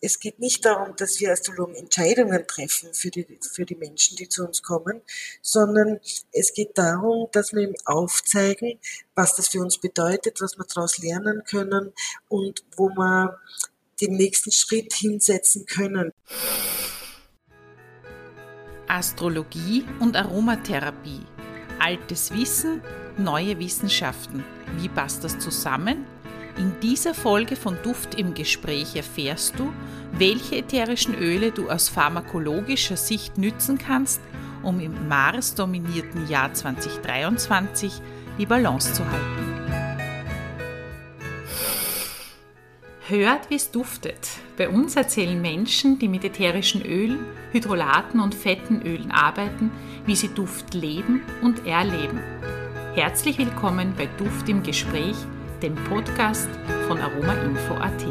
es geht nicht darum, dass wir Astrologen Entscheidungen treffen für die, für die Menschen, die zu uns kommen, sondern es geht darum, dass wir ihm aufzeigen, was das für uns bedeutet, was wir daraus lernen können und wo wir den nächsten Schritt hinsetzen können. Astrologie und Aromatherapie. Altes Wissen, neue Wissenschaften. Wie passt das zusammen? In dieser Folge von Duft im Gespräch erfährst du, welche ätherischen Öle du aus pharmakologischer Sicht nützen kannst, um im Mars-dominierten Jahr 2023 die Balance zu halten. Hört, wie es duftet. Bei uns erzählen Menschen, die mit ätherischen Ölen, Hydrolaten und fetten Ölen arbeiten, wie sie Duft leben und erleben. Herzlich willkommen bei Duft im Gespräch – dem Podcast von aromainfo.at.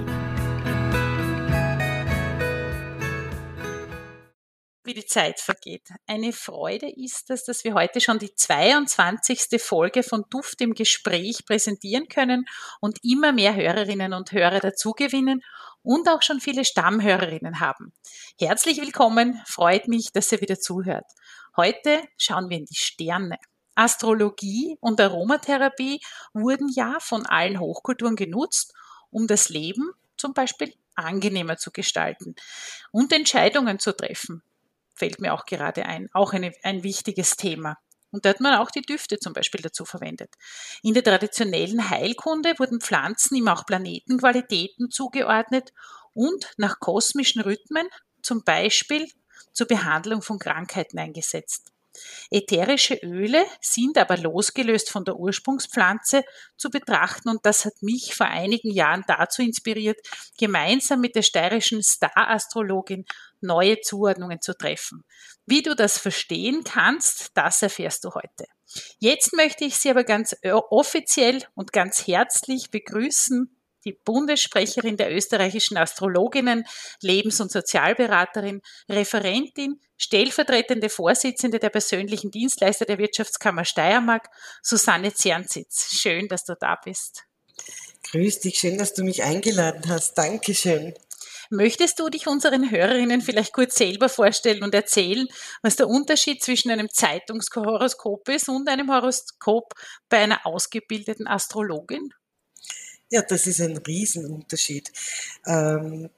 Wie die Zeit vergeht. Eine Freude ist es, dass wir heute schon die 22. Folge von Duft im Gespräch präsentieren können und immer mehr Hörerinnen und Hörer dazugewinnen und auch schon viele Stammhörerinnen haben. Herzlich willkommen, freut mich, dass ihr wieder zuhört. Heute schauen wir in die Sterne. Astrologie und Aromatherapie wurden ja von allen Hochkulturen genutzt, um das Leben zum Beispiel angenehmer zu gestalten und Entscheidungen zu treffen. Fällt mir auch gerade ein, auch eine, ein wichtiges Thema. Und da hat man auch die Düfte zum Beispiel dazu verwendet. In der traditionellen Heilkunde wurden Pflanzen ihm auch Planetenqualitäten zugeordnet und nach kosmischen Rhythmen zum Beispiel zur Behandlung von Krankheiten eingesetzt. Ätherische Öle sind aber losgelöst von der Ursprungspflanze zu betrachten und das hat mich vor einigen Jahren dazu inspiriert, gemeinsam mit der steirischen Star-Astrologin neue Zuordnungen zu treffen. Wie du das verstehen kannst, das erfährst du heute. Jetzt möchte ich Sie aber ganz äh, offiziell und ganz herzlich begrüßen die Bundessprecherin der österreichischen Astrologinnen, Lebens- und Sozialberaterin, Referentin, stellvertretende Vorsitzende der persönlichen Dienstleister der Wirtschaftskammer Steiermark, Susanne Zernsitz. Schön, dass du da bist. Grüß dich, schön, dass du mich eingeladen hast. Dankeschön. Möchtest du dich unseren Hörerinnen vielleicht kurz selber vorstellen und erzählen, was der Unterschied zwischen einem Zeitungshoroskop ist und einem Horoskop bei einer ausgebildeten Astrologin? Ja, das ist ein Riesenunterschied. Ähm,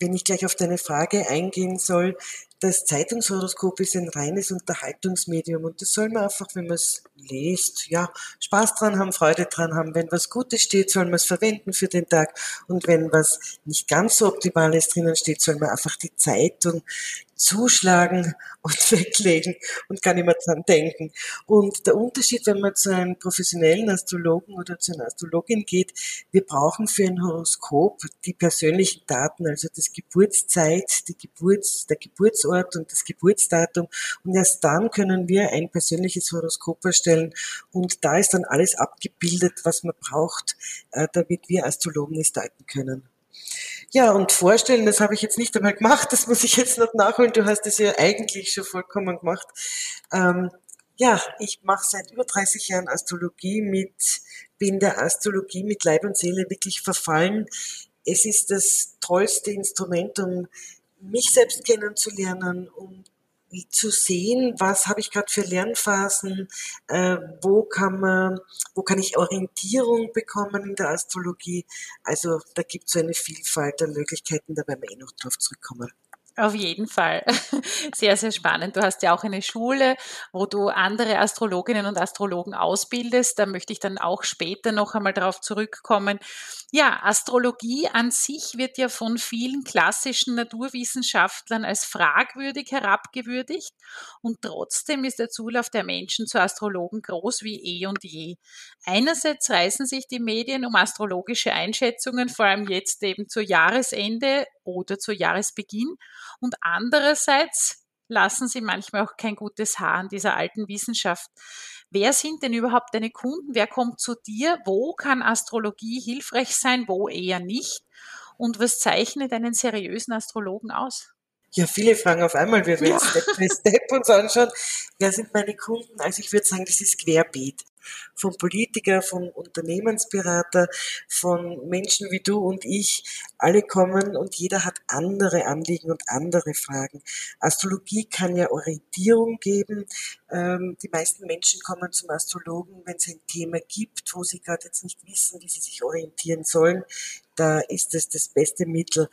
wenn ich gleich auf deine Frage eingehen soll, das Zeitungshoroskop ist ein reines Unterhaltungsmedium und das soll man einfach, wenn man es liest, ja, Spaß dran haben, Freude dran haben. Wenn was Gutes steht, soll man es verwenden für den Tag und wenn was nicht ganz so Optimales drinnen steht, soll man einfach die Zeitung zuschlagen und weglegen und gar nicht mehr dran denken. Und der Unterschied, wenn man zu einem professionellen Astrologen oder zu einer Astrologin geht, wir brauchen für ein Horoskop die persönlichen Daten, also das Geburtszeit, die Geburts, der Geburtsort und das Geburtsdatum. Und erst dann können wir ein persönliches Horoskop erstellen. Und da ist dann alles abgebildet, was man braucht, äh, damit wir Astrologen es deuten können. Ja, und vorstellen, das habe ich jetzt nicht einmal gemacht, das muss ich jetzt noch nachholen. Du hast es ja eigentlich schon vollkommen gemacht. Ähm, ja, ich mache seit über 30 Jahren Astrologie mit, bin der Astrologie mit Leib und Seele wirklich verfallen. Es ist das tollste Instrument, um mich selbst kennenzulernen, um zu sehen, was habe ich gerade für Lernphasen, äh, wo kann man, wo kann ich Orientierung bekommen in der Astrologie. Also da gibt es so eine Vielfalt an Möglichkeiten, da werden wir eh noch drauf zurückkommen. Auf jeden Fall. Sehr, sehr spannend. Du hast ja auch eine Schule, wo du andere Astrologinnen und Astrologen ausbildest. Da möchte ich dann auch später noch einmal darauf zurückkommen. Ja, Astrologie an sich wird ja von vielen klassischen Naturwissenschaftlern als fragwürdig herabgewürdigt. Und trotzdem ist der Zulauf der Menschen zu Astrologen groß wie eh und je. Einerseits reißen sich die Medien um astrologische Einschätzungen, vor allem jetzt eben zu Jahresende oder zu Jahresbeginn. Und andererseits lassen sie manchmal auch kein gutes Haar an dieser alten Wissenschaft. Wer sind denn überhaupt deine Kunden? Wer kommt zu dir? Wo kann Astrologie hilfreich sein? Wo eher nicht? Und was zeichnet einen seriösen Astrologen aus? Ja, viele Fragen auf einmal. Wir werden ja. Step by Step uns anschauen. Wer sind meine Kunden? Also ich würde sagen, das ist querbeet. Von Politiker, von Unternehmensberater, von Menschen wie du und ich. Alle kommen und jeder hat andere Anliegen und andere Fragen. Astrologie kann ja Orientierung geben. Ähm, die meisten Menschen kommen zum Astrologen, wenn es ein Thema gibt, wo sie gerade jetzt nicht wissen, wie sie sich orientieren sollen. Da ist es das beste Mittel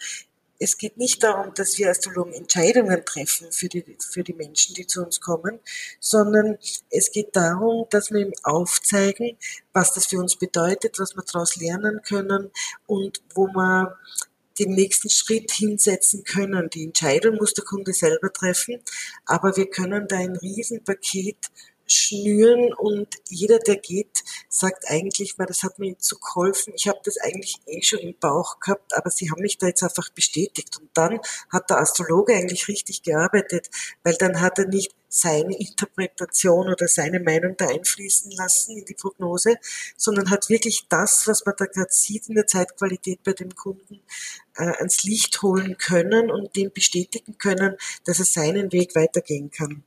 es geht nicht darum, dass wir Astrologen Entscheidungen treffen für die, für die Menschen, die zu uns kommen, sondern es geht darum, dass wir ihm aufzeigen, was das für uns bedeutet, was wir daraus lernen können und wo wir den nächsten Schritt hinsetzen können. Die Entscheidung muss der Kunde selber treffen, aber wir können da ein Riesenpaket schnüren und jeder, der geht, sagt eigentlich, weil das hat mir so geholfen, ich habe das eigentlich eh schon im Bauch gehabt, aber sie haben mich da jetzt einfach bestätigt. Und dann hat der Astrologe eigentlich richtig gearbeitet, weil dann hat er nicht seine Interpretation oder seine Meinung da einfließen lassen in die Prognose, sondern hat wirklich das, was man da gerade sieht in der Zeitqualität bei dem Kunden, äh, ans Licht holen können und dem bestätigen können, dass er seinen Weg weitergehen kann.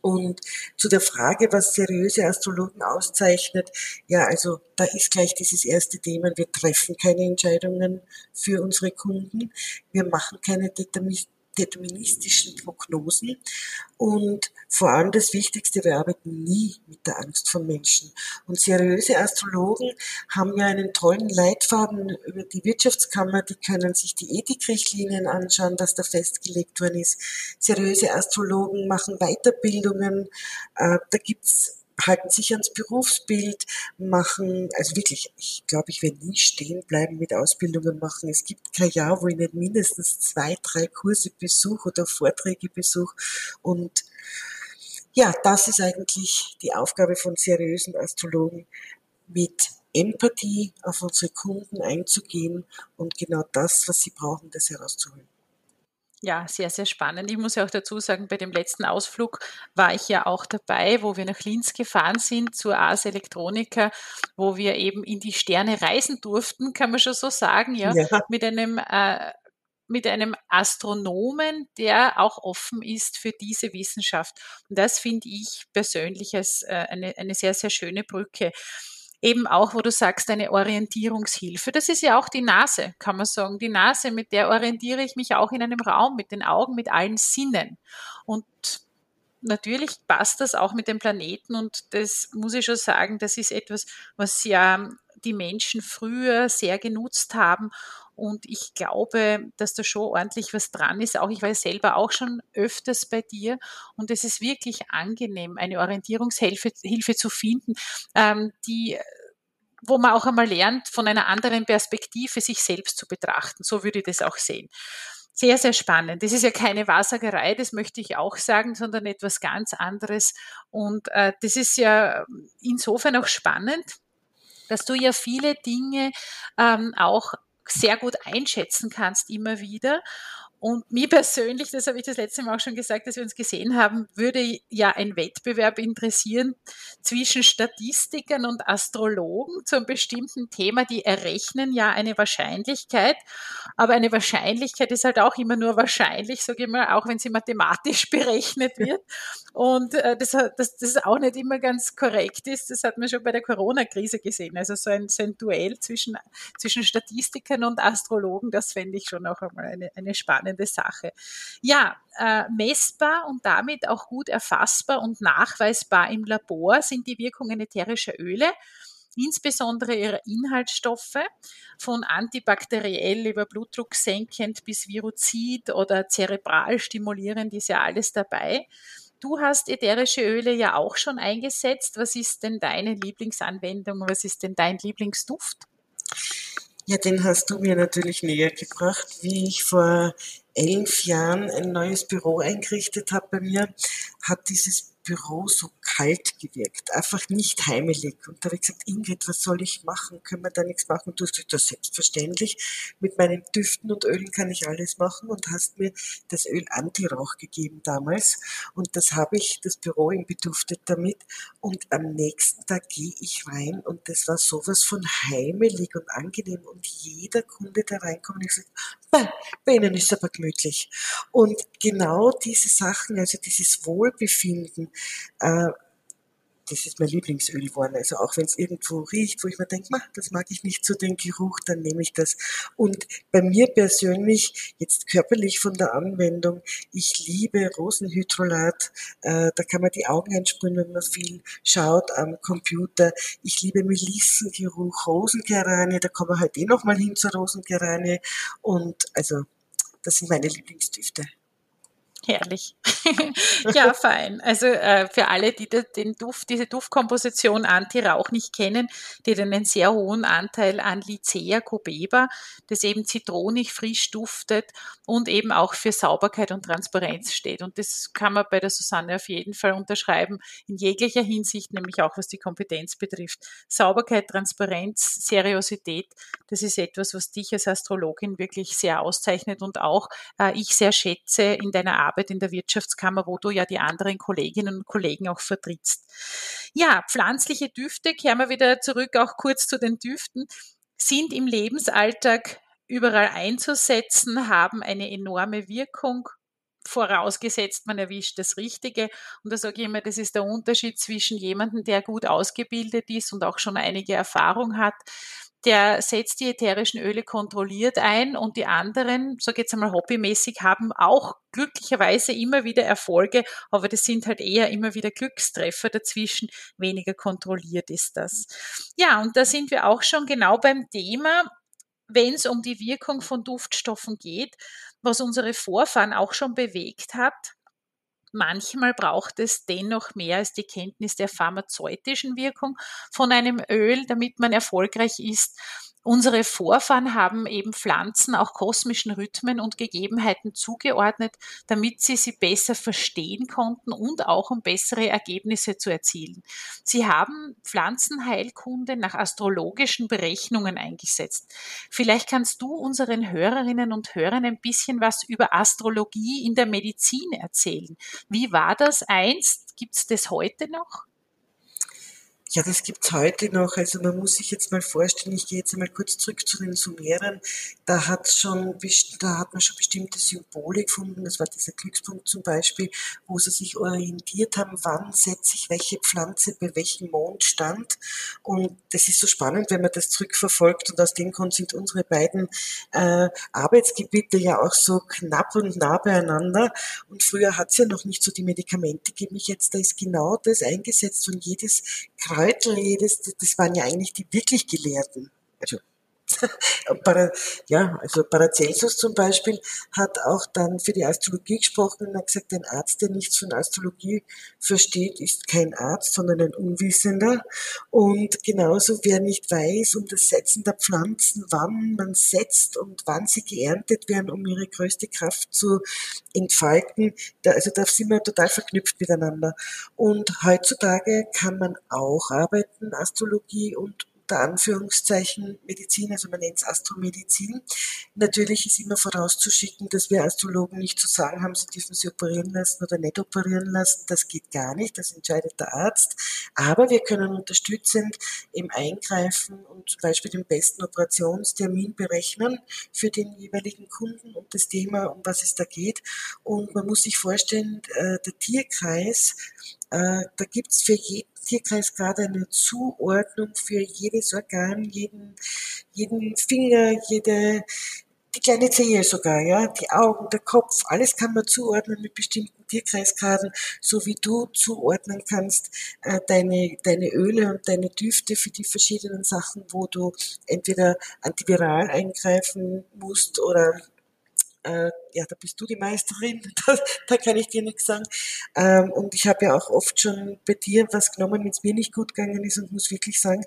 Und zu der Frage, was seriöse Astrologen auszeichnet, ja, also da ist gleich dieses erste Thema, wir treffen keine Entscheidungen für unsere Kunden, wir machen keine deterministischen Prognosen. Und vor allem das Wichtigste, wir arbeiten nie mit der Angst von Menschen. Und seriöse Astrologen haben ja einen tollen Leitfaden über die Wirtschaftskammer, die können sich die Ethikrichtlinien anschauen, was da festgelegt worden ist. Seriöse Astrologen machen Weiterbildungen, äh, da gibt's halten sich ans Berufsbild, machen, also wirklich, ich glaube, ich werde nie stehen bleiben mit Ausbildungen machen. Es gibt kein Jahr, wo ich nicht mindestens zwei, drei Kurse besuche oder Vorträge besuche. Und ja, das ist eigentlich die Aufgabe von seriösen Astrologen, mit Empathie auf unsere Kunden einzugehen und genau das, was sie brauchen, das herauszuholen. Ja, sehr, sehr spannend. Ich muss ja auch dazu sagen, bei dem letzten Ausflug war ich ja auch dabei, wo wir nach Linz gefahren sind zur Ars Electronica, wo wir eben in die Sterne reisen durften, kann man schon so sagen, ja, ja. mit einem äh, mit einem Astronomen, der auch offen ist für diese Wissenschaft. Und das finde ich persönlich als äh, eine, eine sehr, sehr schöne Brücke eben auch, wo du sagst, eine Orientierungshilfe. Das ist ja auch die Nase, kann man sagen. Die Nase, mit der orientiere ich mich auch in einem Raum, mit den Augen, mit allen Sinnen. Und natürlich passt das auch mit dem Planeten und das muss ich schon sagen, das ist etwas, was ja die Menschen früher sehr genutzt haben und ich glaube, dass da schon ordentlich was dran ist. Auch ich war selber auch schon öfters bei dir und es ist wirklich angenehm, eine Orientierungshilfe Hilfe zu finden, ähm, die wo man auch einmal lernt, von einer anderen Perspektive sich selbst zu betrachten. So würde ich das auch sehen. Sehr, sehr spannend. Das ist ja keine Wahrsagerei, das möchte ich auch sagen, sondern etwas ganz anderes. Und äh, das ist ja insofern auch spannend, dass du ja viele Dinge ähm, auch sehr gut einschätzen kannst immer wieder. Und mir persönlich, das habe ich das letzte Mal auch schon gesagt, dass wir uns gesehen haben, würde ja ein Wettbewerb interessieren zwischen Statistikern und Astrologen zu einem bestimmten Thema. Die errechnen ja eine Wahrscheinlichkeit, aber eine Wahrscheinlichkeit ist halt auch immer nur wahrscheinlich, sage ich mal, auch wenn sie mathematisch berechnet wird. Und äh, das, das, das auch nicht immer ganz korrekt ist, das hat man schon bei der Corona-Krise gesehen. Also so ein, so ein Duell zwischen, zwischen Statistikern und Astrologen, das fände ich schon auch einmal eine, eine spannende spannende Sache. Ja, äh, messbar und damit auch gut erfassbar und nachweisbar im Labor sind die Wirkungen ätherischer Öle insbesondere ihre Inhaltsstoffe, von antibakteriell über Blutdruck senkend bis Viruzid oder zerebral stimulierend ist ja alles dabei. Du hast ätherische Öle ja auch schon eingesetzt. Was ist denn deine Lieblingsanwendung? Was ist denn dein Lieblingsduft? Ja, den hast du mir natürlich näher gebracht, wie ich vor elf Jahren ein neues Büro eingerichtet habe bei mir, hat dieses Büro so kalt gewirkt, einfach nicht heimelig. Und da habe ich gesagt, Ingrid, was soll ich machen? Können wir da nichts machen? Du hast gesagt, selbstverständlich. Mit meinen Düften und Ölen kann ich alles machen und hast mir das Öl Antirauch gegeben damals. Und das habe ich, das Büro ihm beduftet damit. Und am nächsten Tag gehe ich rein und das war sowas von heimelig und angenehm. Und jeder Kunde, der reinkommt, ich sage, bei, bei Ihnen ist aber gemütlich. Und genau diese Sachen, also dieses Wohlbefinden, äh, das ist mein Lieblingsöl geworden. Also auch wenn es irgendwo riecht, wo ich mir denke, das mag ich nicht so den Geruch, dann nehme ich das. Und bei mir persönlich, jetzt körperlich von der Anwendung, ich liebe Rosenhydrolat. Äh, da kann man die Augen einsprühen, wenn man viel schaut am Computer. Ich liebe Melissengeruch, Rosengeranie, da kommen wir halt eh nochmal hin zur Rosengeranie. Und also, das sind meine Lieblingsdüfte. Herrlich. ja, fein. Also äh, für alle, die den Duft, diese Duftkomposition Anti-Rauch nicht kennen, die hat einen sehr hohen Anteil an Lycea cubeba, das eben zitronig frisch duftet und eben auch für Sauberkeit und Transparenz steht. Und das kann man bei der Susanne auf jeden Fall unterschreiben, in jeglicher Hinsicht, nämlich auch was die Kompetenz betrifft. Sauberkeit, Transparenz, Seriosität, das ist etwas, was dich als Astrologin wirklich sehr auszeichnet und auch äh, ich sehr schätze in deiner Arbeit Arbeit in der Wirtschaftskammer, wo du ja die anderen Kolleginnen und Kollegen auch vertrittst. Ja, pflanzliche Düfte, kehren wir wieder zurück auch kurz zu den Düften, sind im Lebensalltag überall einzusetzen, haben eine enorme Wirkung, vorausgesetzt, man erwischt das Richtige. Und da sage ich immer, das ist der Unterschied zwischen jemandem, der gut ausgebildet ist und auch schon einige Erfahrung hat, der setzt die ätherischen Öle kontrolliert ein und die anderen, so jetzt einmal hobbymäßig, haben auch glücklicherweise immer wieder Erfolge, aber das sind halt eher immer wieder Glückstreffer dazwischen, weniger kontrolliert ist das. Ja, und da sind wir auch schon genau beim Thema, wenn es um die Wirkung von Duftstoffen geht, was unsere Vorfahren auch schon bewegt hat, Manchmal braucht es dennoch mehr als die Kenntnis der pharmazeutischen Wirkung von einem Öl, damit man erfolgreich ist. Unsere Vorfahren haben eben Pflanzen auch kosmischen Rhythmen und Gegebenheiten zugeordnet, damit sie sie besser verstehen konnten und auch um bessere Ergebnisse zu erzielen. Sie haben Pflanzenheilkunde nach astrologischen Berechnungen eingesetzt. Vielleicht kannst du unseren Hörerinnen und Hörern ein bisschen was über Astrologie in der Medizin erzählen. Wie war das einst? Gibt es das heute noch? Ja, das gibt's heute noch. Also man muss sich jetzt mal vorstellen, ich gehe jetzt einmal kurz zurück zu den Sumerern. Da hat schon, da hat man schon bestimmte Symbole gefunden. Das war dieser Glückspunkt zum Beispiel, wo sie sich orientiert haben, wann setze ich welche Pflanze bei welchem Mondstand. Und das ist so spannend, wenn man das zurückverfolgt. Und aus dem Grund sind unsere beiden äh, Arbeitsgebiete ja auch so knapp und nah beieinander. Und früher hat's ja noch nicht so die Medikamente gegeben. Jetzt da ist genau das eingesetzt und jedes Kräutel, jedes, das waren ja eigentlich die wirklich Gelehrten. Also ja, also Paracelsus zum Beispiel hat auch dann für die Astrologie gesprochen und hat gesagt, ein Arzt, der nichts von Astrologie versteht, ist kein Arzt, sondern ein Unwissender. Und genauso, wer nicht weiß um das Setzen der Pflanzen, wann man setzt und wann sie geerntet werden, um ihre größte Kraft zu entfalten, da, also da sind wir total verknüpft miteinander. Und heutzutage kann man auch arbeiten, Astrologie und unter Anführungszeichen Medizin, also man nennt es Astromedizin. Natürlich ist immer vorauszuschicken, dass wir Astrologen nicht zu sagen haben, sie dürfen sie operieren lassen oder nicht operieren lassen. Das geht gar nicht, das entscheidet der Arzt. Aber wir können unterstützend im Eingreifen und zum Beispiel den besten Operationstermin berechnen für den jeweiligen Kunden und das Thema, um was es da geht. Und man muss sich vorstellen, äh, der Tierkreis, äh, da gibt's für jeden Tierkreis gerade eine Zuordnung für jedes Organ, jeden, jeden Finger, jede, die kleine Zehe sogar, ja, die Augen, der Kopf, alles kann man zuordnen mit bestimmten Tierkreisgraden, so wie du zuordnen kannst äh, deine, deine Öle und deine Düfte für die verschiedenen Sachen, wo du entweder antiviral eingreifen musst oder äh, ja, da bist du die Meisterin, da, da kann ich dir nichts sagen. Ähm, und ich habe ja auch oft schon bei dir was genommen, wenn es mir nicht gut gegangen ist und muss wirklich sagen,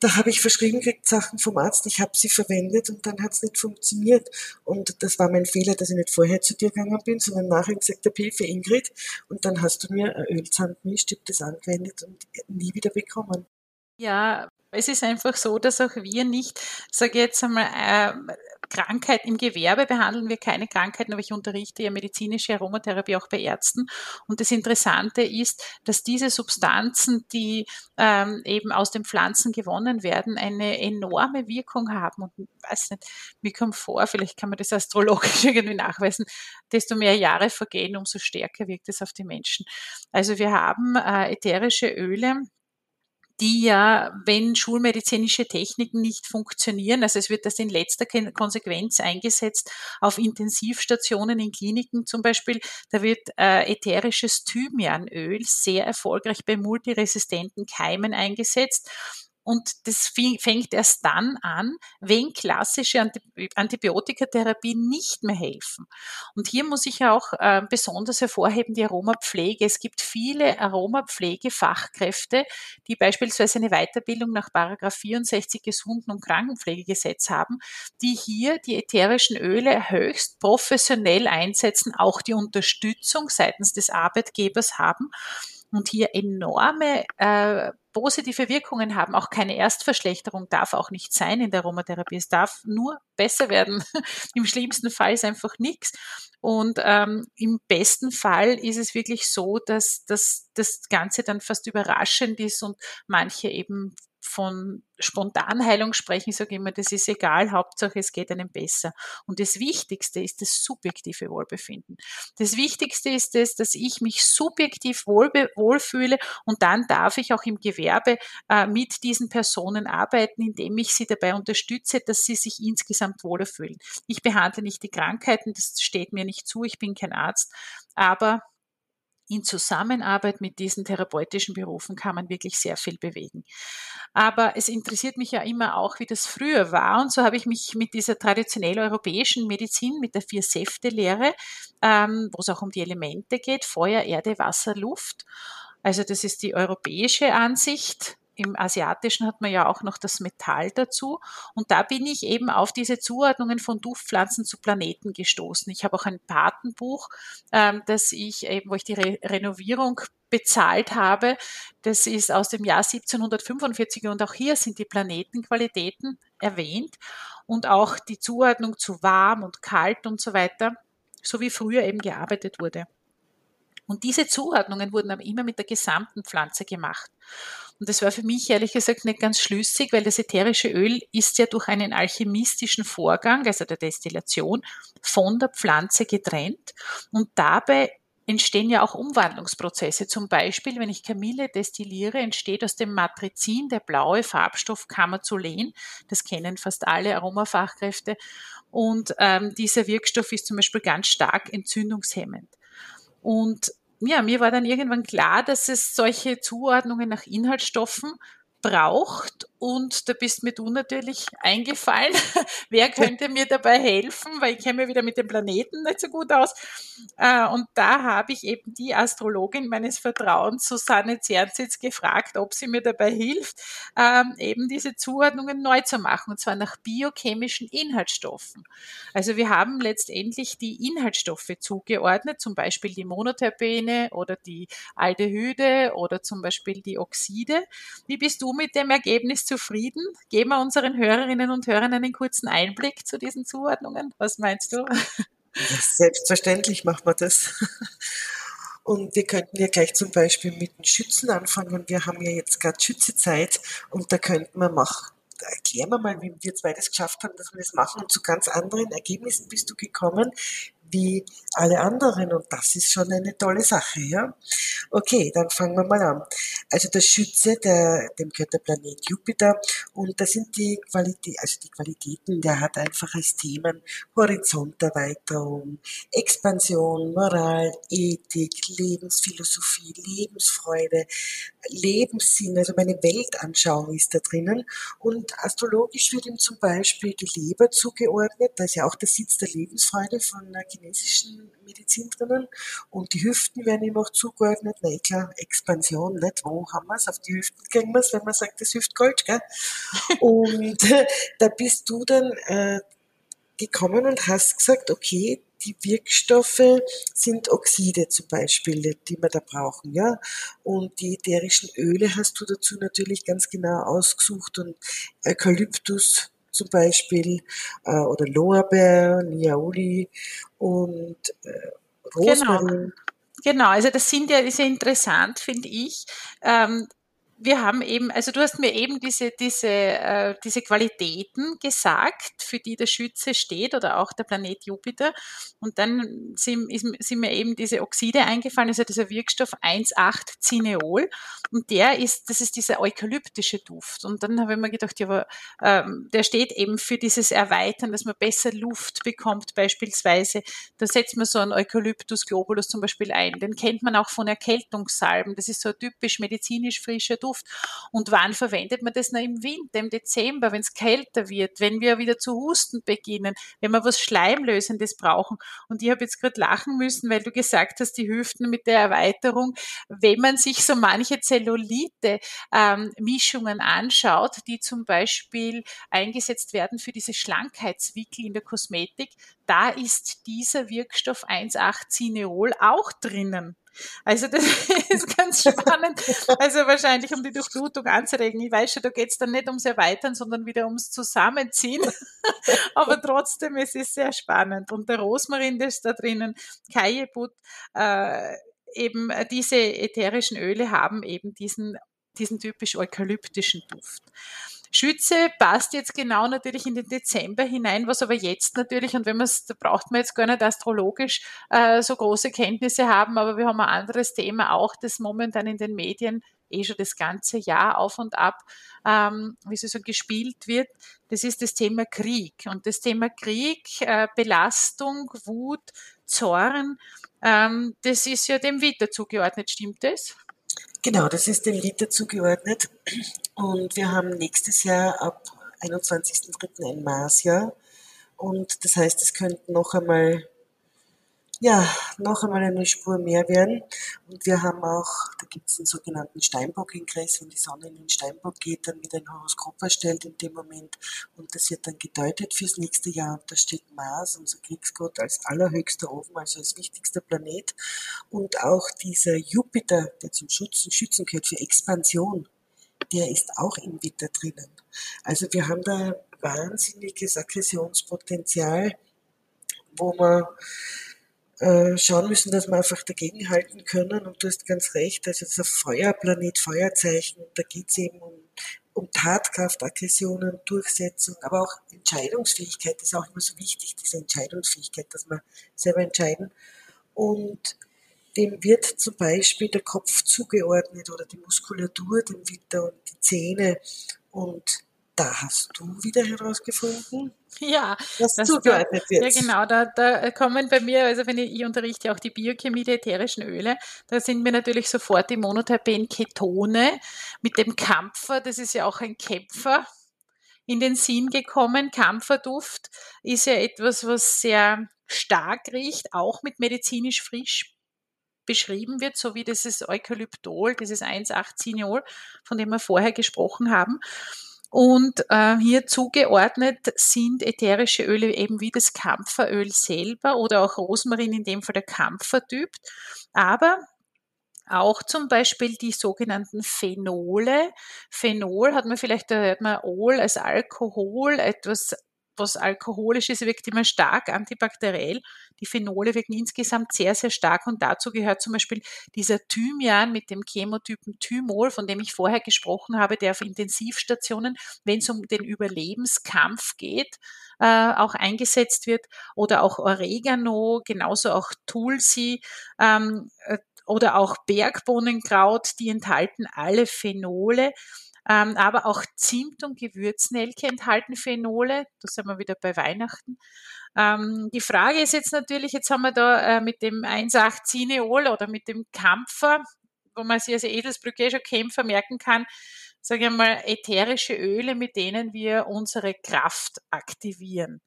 da habe ich verschrieben gekriegt Sachen vom Arzt, ich habe sie verwendet und dann hat es nicht funktioniert. Und das war mein Fehler, dass ich nicht vorher zu dir gegangen bin, sondern nachher gesagt habe, Hilfe Ingrid. Und dann hast du mir das angewendet und nie wieder bekommen. Ja, es ist einfach so, dass auch wir nicht, sage jetzt einmal, Krankheiten im Gewerbe behandeln wir keine Krankheiten, aber ich unterrichte ja medizinische Aromatherapie auch bei Ärzten. Und das Interessante ist, dass diese Substanzen, die ähm, eben aus den Pflanzen gewonnen werden, eine enorme Wirkung haben. Und ich weiß nicht, mir kommt vor, vielleicht kann man das astrologisch irgendwie nachweisen, desto mehr Jahre vergehen, umso stärker wirkt es auf die Menschen. Also wir haben äh, ätherische Öle, die ja, wenn schulmedizinische Techniken nicht funktionieren, also es wird das in letzter Konsequenz eingesetzt auf Intensivstationen in Kliniken zum Beispiel, da wird äh, ätherisches Thymianöl sehr erfolgreich bei multiresistenten Keimen eingesetzt und das fängt erst dann an, wenn klassische Antibiotikatherapie nicht mehr helfen. Und hier muss ich auch äh, besonders hervorheben die Aromapflege. Es gibt viele Aromapflegefachkräfte, die beispielsweise eine Weiterbildung nach Paragraph 64 Gesunden- und Krankenpflegegesetz haben, die hier die ätherischen Öle höchst professionell einsetzen, auch die Unterstützung seitens des Arbeitgebers haben und hier enorme äh, positive Wirkungen haben. Auch keine Erstverschlechterung darf auch nicht sein in der Aromatherapie. Es darf nur besser werden. Im schlimmsten Fall ist einfach nichts. Und ähm, im besten Fall ist es wirklich so, dass, dass das Ganze dann fast überraschend ist und manche eben von Spontanheilung sprechen, sage ich immer, das ist egal, Hauptsache es geht einem besser. Und das Wichtigste ist das subjektive Wohlbefinden. Das Wichtigste ist es, dass ich mich subjektiv wohlfühle und dann darf ich auch im Gewerbe äh, mit diesen Personen arbeiten, indem ich sie dabei unterstütze, dass sie sich insgesamt wohler fühlen. Ich behandle nicht die Krankheiten, das steht mir nicht zu, ich bin kein Arzt, aber in Zusammenarbeit mit diesen therapeutischen Berufen kann man wirklich sehr viel bewegen. Aber es interessiert mich ja immer auch, wie das früher war. Und so habe ich mich mit dieser traditionell europäischen Medizin, mit der Vier-Säfte-Lehre, ähm, wo es auch um die Elemente geht, Feuer, Erde, Wasser, Luft. Also das ist die europäische Ansicht im Asiatischen hat man ja auch noch das Metall dazu. Und da bin ich eben auf diese Zuordnungen von Duftpflanzen zu Planeten gestoßen. Ich habe auch ein Patenbuch, ähm, das ich eben, wo ich die Re Renovierung bezahlt habe. Das ist aus dem Jahr 1745 und auch hier sind die Planetenqualitäten erwähnt und auch die Zuordnung zu warm und kalt und so weiter, so wie früher eben gearbeitet wurde. Und diese Zuordnungen wurden aber immer mit der gesamten Pflanze gemacht. Und das war für mich ehrlich gesagt nicht ganz schlüssig, weil das ätherische Öl ist ja durch einen alchemistischen Vorgang, also der Destillation, von der Pflanze getrennt. Und dabei entstehen ja auch Umwandlungsprozesse. Zum Beispiel, wenn ich Kamille destilliere, entsteht aus dem Matrizin der blaue Farbstoff Camazolen. Das kennen fast alle Aromafachkräfte. Und ähm, dieser Wirkstoff ist zum Beispiel ganz stark entzündungshemmend. Und ja, mir war dann irgendwann klar, dass es solche Zuordnungen nach Inhaltsstoffen braucht. Und da bist mir du natürlich eingefallen. Wer könnte mir dabei helfen? Weil ich kenne mich wieder mit dem Planeten nicht so gut aus. Äh, und da habe ich eben die Astrologin meines Vertrauens, Susanne Zernzitz, gefragt, ob sie mir dabei hilft, ähm, eben diese Zuordnungen neu zu machen. Und zwar nach biochemischen Inhaltsstoffen. Also wir haben letztendlich die Inhaltsstoffe zugeordnet, zum Beispiel die Monoterpene oder die Aldehyde oder zum Beispiel die Oxide. Wie bist du mit dem Ergebnis zufrieden? Geben wir unseren Hörerinnen und Hörern einen kurzen Einblick zu diesen Zuordnungen. Was meinst du? Selbstverständlich machen wir das. Und wir könnten ja gleich zum Beispiel mit den Schützen anfangen. Wir haben ja jetzt gerade Schützezeit und da könnten wir machen. Erklären wir mal, wie wir zwei das geschafft haben, dass wir das machen. Und zu ganz anderen Ergebnissen bist du gekommen, wie alle anderen. Und das ist schon eine tolle Sache, ja. Okay, dann fangen wir mal an. Also der Schütze, der, dem gehört der Planet Jupiter. Und das sind die Qualitäten, also die Qualitäten, der hat einfach als Themen. Horizonterweiterung, Expansion, Moral, Ethik, Lebensphilosophie, Lebensfreude, Lebenssinn, also meine Weltanschauung ist da drinnen. Und astrologisch wird ihm zum Beispiel die Leber zugeordnet, da ist ja auch der Sitz der Lebensfreude von der chinesischen Medizin drinnen. Und die Hüften werden ihm auch zugeordnet. Na, klar, Expansion, nicht? Wo haben wir es? Auf die Hüften kriegen wir es, wenn man sagt, das Hüftgold, gell? und äh, da bist du dann äh, gekommen und hast gesagt, okay, die Wirkstoffe sind Oxide zum Beispiel, die wir da brauchen, ja. Und die ätherischen Öle hast du dazu natürlich ganz genau ausgesucht und Eukalyptus zum Beispiel äh, oder Lorbeer, Niauli und äh, Rosmarin. Genau. Genau, also das sind ja sehr interessant, finde ich. Ähm, wir haben eben, also du hast mir eben diese, diese, äh, diese Qualitäten gesagt, für die der Schütze steht oder auch der Planet Jupiter. Und dann sind, ist, sind mir eben diese Oxide eingefallen, also dieser Wirkstoff 1,8-Cineol. Und der ist, das ist dieser eukalyptische Duft. Und dann habe ich mir gedacht, ja, aber ähm, der steht eben für dieses Erweitern, dass man besser Luft bekommt beispielsweise. Da setzt man so einen Eukalyptus globulus zum Beispiel ein. Den kennt man auch von Erkältungssalben. Das ist so typisch medizinisch frischer Duft. Duft. Und wann verwendet man das noch im Winter, im Dezember, wenn es kälter wird, wenn wir wieder zu husten beginnen, wenn wir was Schleimlösendes brauchen. Und ich habe jetzt gerade lachen müssen, weil du gesagt hast, die Hüften mit der Erweiterung, wenn man sich so manche Zellulite-Mischungen ähm, anschaut, die zum Beispiel eingesetzt werden für diese Schlankheitswickel in der Kosmetik, da ist dieser Wirkstoff 1,8-Cineol auch drinnen. Also das ist ganz spannend. Also wahrscheinlich, um die Durchblutung anzuregen. Ich weiß schon, da geht es dann nicht ums Erweitern, sondern wieder ums Zusammenziehen. Aber trotzdem, es ist sehr spannend. Und der Rosmarin, das ist da drinnen, Kajebut, äh, eben diese ätherischen Öle haben eben diesen, diesen typisch eukalyptischen Duft. Schütze passt jetzt genau natürlich in den Dezember hinein, was aber jetzt natürlich, und wenn man es, da braucht man jetzt gar nicht astrologisch äh, so große Kenntnisse haben, aber wir haben ein anderes Thema auch, das momentan in den Medien eh schon das ganze Jahr auf und ab, ähm, wie sie so gespielt wird, das ist das Thema Krieg. Und das Thema Krieg, äh, Belastung, Wut, Zorn, ähm, das ist ja dem Witter zugeordnet, stimmt das? Genau, das ist dem Liter zugeordnet. Und wir haben nächstes Jahr ab 21.03. ein Marsjahr. Und das heißt, es könnten noch einmal ja, noch einmal eine Spur mehr werden. Und wir haben auch, da gibt es einen sogenannten Steinbock-Ingress, wenn die Sonne in den Steinbock geht, dann wird ein Horoskop erstellt in dem Moment und das wird dann gedeutet fürs nächste Jahr. Und da steht Mars, unser Kriegsgott, als allerhöchster oben, also als wichtigster Planet. Und auch dieser Jupiter, der zum Schützen, Schützen gehört für Expansion, der ist auch im Witter drinnen. Also wir haben da wahnsinniges Aggressionspotenzial, wo man äh, schauen müssen, dass wir einfach dagegenhalten können. Und du hast ganz recht, also dieser Feuerplanet, Feuerzeichen, da geht es eben um, um Tatkraft, Aggressionen, Durchsetzung, aber auch Entscheidungsfähigkeit ist auch immer so wichtig, diese Entscheidungsfähigkeit, dass wir selber entscheiden. Und dem wird zum Beispiel der Kopf zugeordnet oder die Muskulatur dem Witter und die Zähne und da hast du wieder herausgefunden, ja, was das zugeordnet wird. Ja, genau. Da, da kommen bei mir, also wenn ich, ich unterrichte auch die Biochemie der ätherischen Öle, da sind mir natürlich sofort die Monoterpen-Ketone mit dem Kampfer, das ist ja auch ein Kämpfer, in den Sinn gekommen. Kampferduft ist ja etwas, was sehr stark riecht, auch mit medizinisch frisch beschrieben wird, so wie dieses Eukalyptol, dieses 1,8-Cineol, von dem wir vorher gesprochen haben. Und äh, hier zugeordnet sind ätherische Öle eben wie das Kampferöl selber oder auch Rosmarin, in dem Fall der Kampfertyp. Aber auch zum Beispiel die sogenannten Phenole. Phenol hat man vielleicht, da hört man Ol als Alkohol, etwas was alkoholisch ist, wirkt immer stark antibakteriell. Die Phenole wirken insgesamt sehr, sehr stark und dazu gehört zum Beispiel dieser Thymian mit dem Chemotypen Thymol, von dem ich vorher gesprochen habe, der auf Intensivstationen, wenn es um den Überlebenskampf geht, äh, auch eingesetzt wird oder auch Oregano, genauso auch Tulsi, ähm, äh, oder auch Bergbohnenkraut, die enthalten alle Phenole. Ähm, aber auch Zimt und Gewürznelke enthalten Phenole. Da sind wir wieder bei Weihnachten. Ähm, die Frage ist jetzt natürlich, jetzt haben wir da äh, mit dem 1,8-Cineol oder mit dem Kampfer, wo man sich als Edelsbrücke schon Kämpfer merken kann, sage ich mal, ätherische Öle, mit denen wir unsere Kraft aktivieren.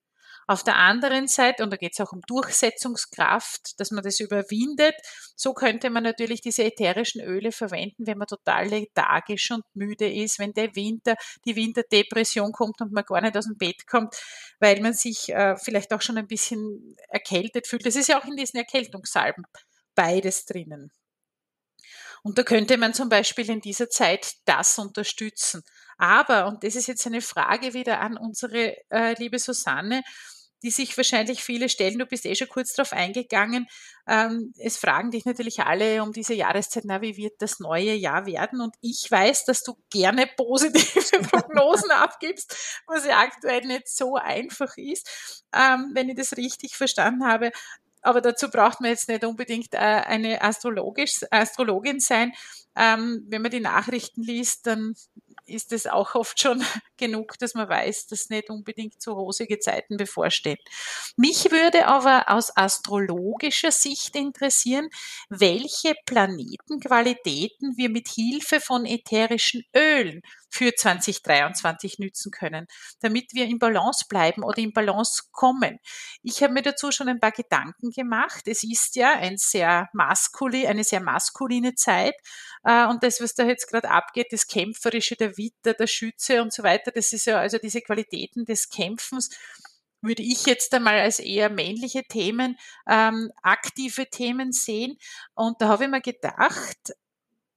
Auf der anderen Seite, und da geht es auch um Durchsetzungskraft, dass man das überwindet, so könnte man natürlich diese ätherischen Öle verwenden, wenn man total lethargisch und müde ist, wenn der Winter, die Winterdepression kommt und man gar nicht aus dem Bett kommt, weil man sich äh, vielleicht auch schon ein bisschen erkältet fühlt. Das ist ja auch in diesen Erkältungssalben beides drinnen. Und da könnte man zum Beispiel in dieser Zeit das unterstützen. Aber, und das ist jetzt eine Frage wieder an unsere äh, liebe Susanne, die sich wahrscheinlich viele stellen. Du bist eh schon kurz darauf eingegangen. Ähm, es fragen dich natürlich alle um diese Jahreszeit, na, wie wird das neue Jahr werden? Und ich weiß, dass du gerne positive Prognosen abgibst, was ja aktuell nicht so einfach ist, ähm, wenn ich das richtig verstanden habe. Aber dazu braucht man jetzt nicht unbedingt äh, eine Astrologisch, Astrologin sein. Ähm, wenn man die Nachrichten liest, dann ist es auch oft schon genug, dass man weiß, dass nicht unbedingt so rosige Zeiten bevorstehen. Mich würde aber aus astrologischer Sicht interessieren, welche Planetenqualitäten wir mit Hilfe von ätherischen Ölen für 2023 nützen können, damit wir in Balance bleiben oder in Balance kommen. Ich habe mir dazu schon ein paar Gedanken gemacht. Es ist ja ein sehr maskuli, eine sehr maskuline Zeit äh, und das, was da jetzt gerade abgeht, das Kämpferische, der Witter, der Schütze und so weiter, das ist ja also diese Qualitäten des Kämpfens würde ich jetzt einmal als eher männliche Themen, ähm, aktive Themen sehen. Und da habe ich mir gedacht,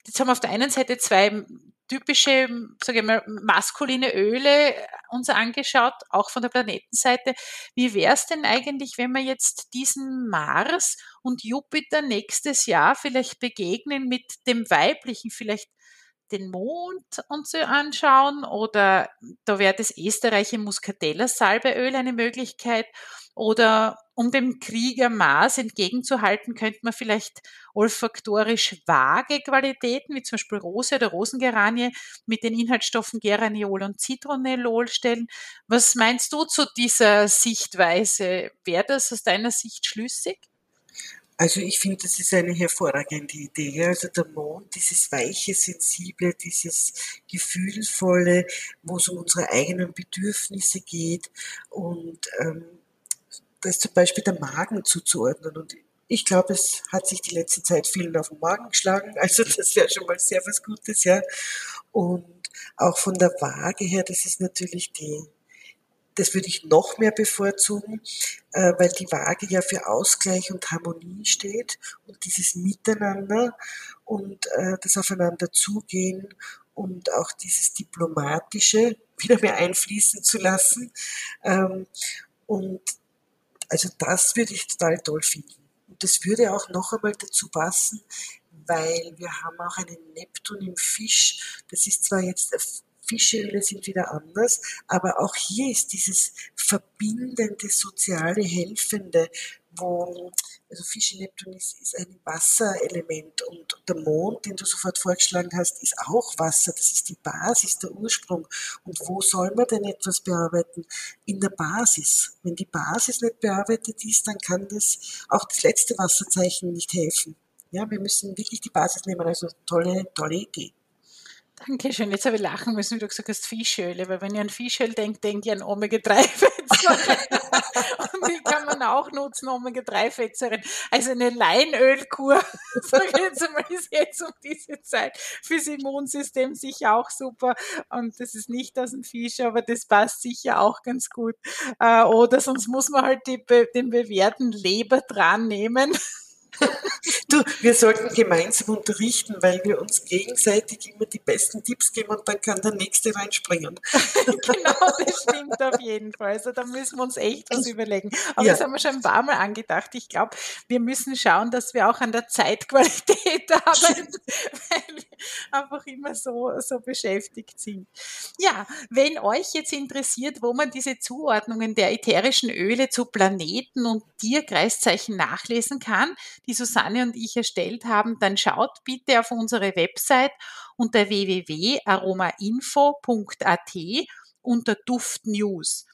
jetzt haben wir auf der einen Seite zwei typische, sage ich mal, maskuline Öle uns angeschaut, auch von der Planetenseite. Wie wäre es denn eigentlich, wenn wir jetzt diesen Mars und Jupiter nächstes Jahr vielleicht begegnen mit dem weiblichen, vielleicht den Mond uns anschauen oder da wäre das österreichische Muscatella Salbeöl eine Möglichkeit oder um dem Krieger Mars entgegenzuhalten, könnte man vielleicht olfaktorisch vage Qualitäten, wie zum Beispiel Rose oder Rosengeranie, mit den Inhaltsstoffen Geraniol und Zitronellol stellen. Was meinst du zu dieser Sichtweise? Wäre das aus deiner Sicht schlüssig? Also ich finde, das ist eine hervorragende Idee. Also der Mond, dieses weiche, sensible, dieses gefühlvolle, wo es um unsere eigenen Bedürfnisse geht und ähm, da ist zum Beispiel der Magen zuzuordnen. Und ich glaube, es hat sich die letzte Zeit vielen auf den Magen geschlagen. Also das wäre schon mal sehr was Gutes, ja. Und auch von der Waage her, das ist natürlich die, das würde ich noch mehr bevorzugen, äh, weil die Waage ja für Ausgleich und Harmonie steht und dieses Miteinander und äh, das Aufeinander zugehen und auch dieses Diplomatische wieder mehr einfließen zu lassen. Ähm, und also das würde ich total toll finden. Und das würde auch noch einmal dazu passen, weil wir haben auch einen Neptun im Fisch. Das ist zwar jetzt, Fischöle sind wieder anders, aber auch hier ist dieses verbindende, soziale, helfende, wo also Fische Neptun ist, ist ein Wasserelement und der Mond, den du sofort vorgeschlagen hast, ist auch Wasser. Das ist die Basis, der Ursprung. Und wo soll man denn etwas bearbeiten? In der Basis. Wenn die Basis nicht bearbeitet ist, dann kann das auch das letzte Wasserzeichen nicht helfen. Ja, wir müssen wirklich die Basis nehmen. Also tolle, tolle Idee. Dankeschön. Jetzt habe ich lachen müssen, wie du gesagt hast, Fischöle, weil wenn ich an Fischöl denke, denke ich an Omega-3-Fettsäuren. und die kann man auch nutzen, Omega-3-Fettsäuren. Also eine Leinölkur, sage ich jetzt einmal, ist jetzt um diese Zeit fürs Immunsystem sicher auch super. Und das ist nicht aus dem Fisch, aber das passt sicher auch ganz gut. Äh, oder sonst muss man halt die, den bewährten Leber dran nehmen. Du, wir sollten gemeinsam unterrichten, weil wir uns gegenseitig immer die besten Tipps geben und dann kann der Nächste reinspringen. genau, das stimmt auf jeden Fall. Also da müssen wir uns echt was überlegen. Aber ja. das haben wir schon ein paar Mal angedacht. Ich glaube, wir müssen schauen, dass wir auch an der Zeitqualität arbeiten, weil wir einfach immer so, so beschäftigt sind. Ja, wenn euch jetzt interessiert, wo man diese Zuordnungen der ätherischen Öle zu Planeten und Tierkreiszeichen nachlesen kann, die Susanne und ich erstellt haben, dann schaut bitte auf unsere Website unter www.aromainfo.at unter Duft News.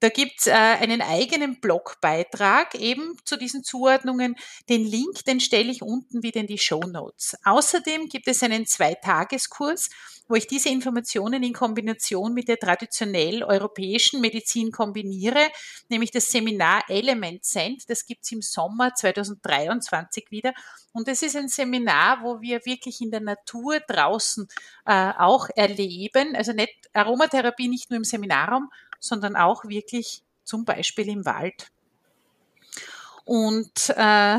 Da gibt's äh, einen eigenen Blogbeitrag eben zu diesen Zuordnungen. Den Link, den stelle ich unten wieder in die Show Notes. Außerdem gibt es einen Zweitageskurs, wo ich diese Informationen in Kombination mit der traditionell europäischen Medizin kombiniere, nämlich das Seminar Element Scent. Das gibt's im Sommer 2023 wieder. Und es ist ein Seminar, wo wir wirklich in der Natur draußen äh, auch erleben. Also nicht Aromatherapie nicht nur im Seminarraum, sondern auch wirklich zum Beispiel im Wald. Und äh,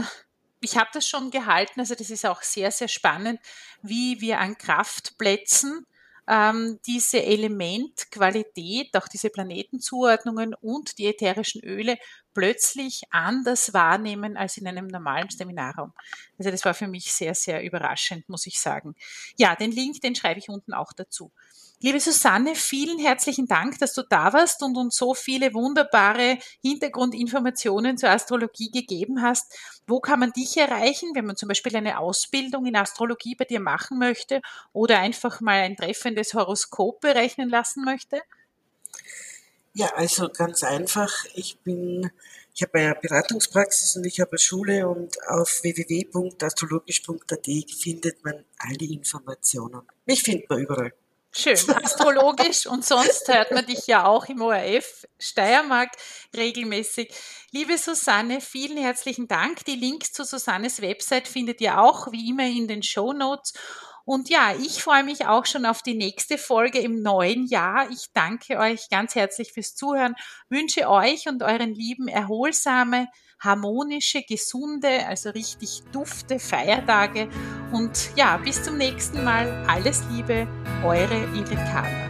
ich habe das schon gehalten, also das ist auch sehr, sehr spannend, wie wir an Kraftplätzen ähm, diese Elementqualität, auch diese Planetenzuordnungen und die ätherischen Öle plötzlich anders wahrnehmen als in einem normalen Seminarraum. Also das war für mich sehr, sehr überraschend, muss ich sagen. Ja, den Link, den schreibe ich unten auch dazu. Liebe Susanne, vielen herzlichen Dank, dass du da warst und uns so viele wunderbare Hintergrundinformationen zur Astrologie gegeben hast. Wo kann man dich erreichen, wenn man zum Beispiel eine Ausbildung in Astrologie bei dir machen möchte oder einfach mal ein treffendes Horoskop berechnen lassen möchte? Ja, also ganz einfach. Ich bin, ich habe eine Beratungspraxis und ich habe eine Schule und auf www.astrologisch.at findet man alle Informationen. Mich findet man überall. Schön, astrologisch und sonst hört man dich ja auch im ORF Steiermark regelmäßig. Liebe Susanne, vielen herzlichen Dank. Die Links zu Susannes Website findet ihr auch wie immer in den Show Notes. Und ja, ich freue mich auch schon auf die nächste Folge im neuen Jahr. Ich danke euch ganz herzlich fürs Zuhören, wünsche euch und euren Lieben erholsame, harmonische, gesunde, also richtig dufte Feiertage. Und ja, bis zum nächsten Mal. Alles Liebe, eure Ingrid Kahn.